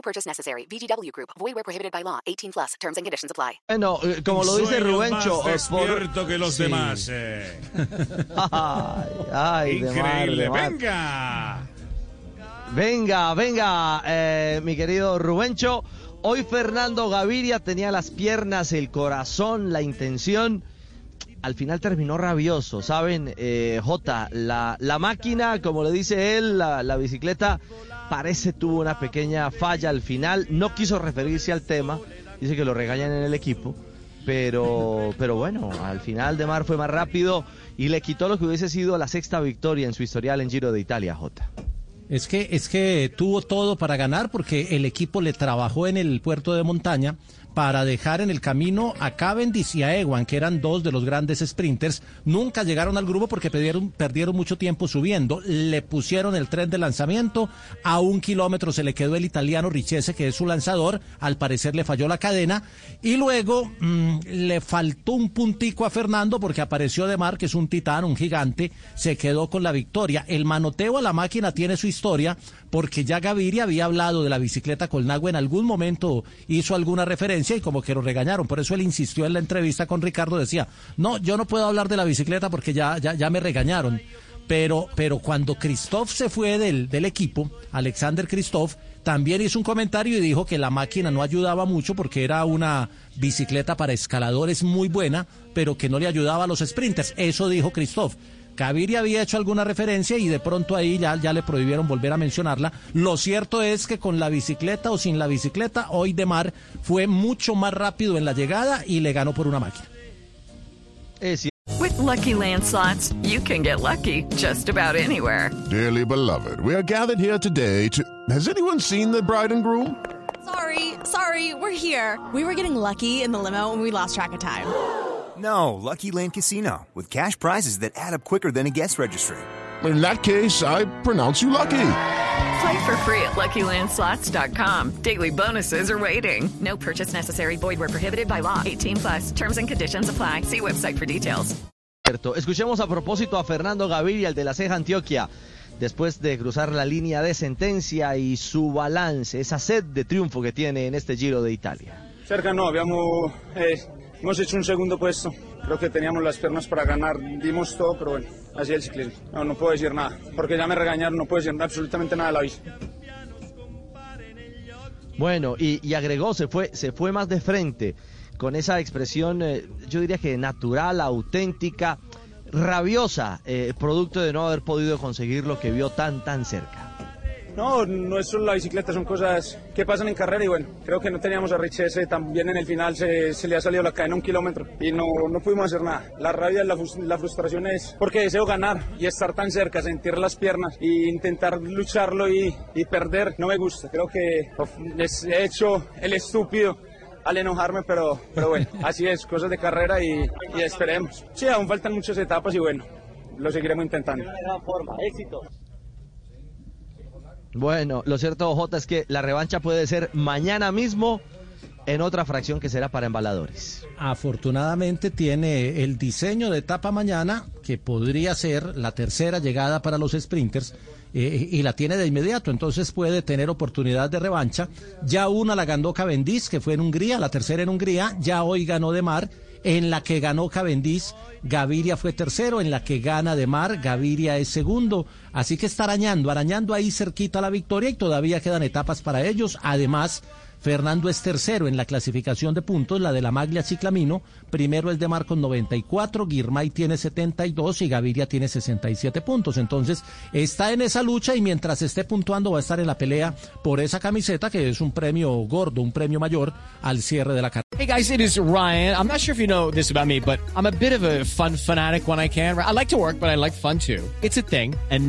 No purchase necessary. VGW Group. Void where prohibited by law. 18 plus. Terms and conditions apply. Bueno, eh, como lo dice Soy Rubencho, más eh, por- despierto que los Sí. demás. eh. Ay, ay, de mar, Increíble. de mar. Venga. Venga, venga, eh, mi querido Rubencho. Hoy Fernando Gaviria tenía las piernas, el corazón, la intención. Al final terminó rabioso, ¿saben? Eh, J, la, la máquina, como le dice él, la, la bicicleta, parece tuvo una pequeña falla al final. No quiso referirse al tema, dice que lo regañan en el equipo. Pero, pero bueno, al final de Mar fue más rápido y le quitó lo que hubiese sido la sexta victoria en su historial en Giro de Italia, J. Es que, es que tuvo todo para ganar porque el equipo le trabajó en el puerto de montaña para dejar en el camino a Cavendish y a Ewan, que eran dos de los grandes sprinters. Nunca llegaron al grupo porque perdieron, mucho tiempo subiendo. Le pusieron el tren de lanzamiento. A un kilómetro se le quedó el italiano Richese, que es su lanzador. Al parecer le falló la cadena. Y luego mm, le faltó un puntico a Fernando porque apareció de mar, que es un titán, un gigante. Se quedó con la victoria. El manoteo a la máquina tiene su historia porque ya Gaviria había hablado de la bicicleta Colnagua en algún momento hizo alguna referencia y como que lo regañaron. Por eso él insistió en la entrevista con Ricardo, decía, no, yo no puedo hablar de la bicicleta porque ya, ya, ya me regañaron. Pero, pero cuando Christoph se fue del, del equipo, Alexander Christoph, también hizo un comentario y dijo que la máquina no ayudaba mucho porque era una bicicleta para escaladores muy buena, pero que no le ayudaba a los sprinters. Eso dijo Christoph. Gaviria había hecho alguna referencia y de pronto ahí ya, ya le prohibieron volver a mencionarla. Lo cierto es que con la bicicleta o sin la bicicleta, hoy de mar fue mucho más rápido en la llegada y le ganó por una máquina. Es With Lucky Land slots, you can get lucky just about anywhere. Dearly beloved, we are gathered here today to. Has anyone seen the bride and groom? Sorry, sorry, we're here. We were getting lucky in the limo and we lost track of time. No, Lucky Land Casino, with cash prizes that add up quicker than a guest registry. In that case, I pronounce you lucky. Play for free at LuckyLandSlots.com. Daily bonuses are waiting. No purchase necessary. Void where prohibited by law. 18 plus. Terms and conditions apply. See website for details. Escuchemos a propósito a Fernando Gaviria, el de la Ceja Antioquia, después de cruzar la línea de sentencia y su balance, esa sed de triunfo que tiene en este Giro de Italia. Cerca no, abbiamo, eh, hemos hecho un segundo puesto. Creo que teníamos las piernas para ganar, dimos todo, pero bueno, así es el ciclismo. No, no puedo decir nada, porque ya me regañaron, no puedo decir absolutamente nada de la bici. Bueno, y, y agregó, se fue, se fue más de frente con esa expresión, eh, yo diría que natural, auténtica, rabiosa, eh, producto de no haber podido conseguir lo que vio tan, tan cerca. No, no es solo la bicicleta, son cosas que pasan en carrera y bueno, creo que no teníamos a Richese, también en el final se, se le ha salido la cadena un kilómetro y no, no pudimos hacer nada. La rabia, la, la frustración es porque deseo ganar y estar tan cerca, sentir las piernas e intentar lucharlo y, y perder, no me gusta. Creo que les he hecho el estúpido al enojarme, pero, pero bueno, así es, cosas de carrera y, y esperemos. Sí, aún faltan muchas etapas y bueno, lo seguiremos intentando. Bueno, lo cierto, Jota, es que la revancha puede ser mañana mismo en otra fracción que será para embaladores. Afortunadamente tiene el diseño de etapa mañana, que podría ser la tercera llegada para los sprinters, eh, y la tiene de inmediato, entonces puede tener oportunidad de revancha. Ya una la ganó Cavendish, que fue en Hungría, la tercera en Hungría, ya hoy ganó de mar. En la que ganó Cavendish, Gaviria fue tercero, en la que gana de mar, Gaviria es segundo. Así que está arañando, arañando ahí cerquita la victoria y todavía quedan etapas para ellos. Además, Fernando es tercero en la clasificación de puntos, la de la Maglia Ciclamino. Primero es de Mar con 94, Girmay tiene 72 y Gaviria tiene 67 puntos. Entonces está en esa lucha y mientras esté puntuando va a estar en la pelea por esa camiseta que es un premio gordo, un premio mayor al cierre de la carrera. Hey guys, it is Ryan. I'm not sure if you know this about me, but I'm a bit of a fun fanatic when I can. I like to work, but I like fun too. It's a thing. And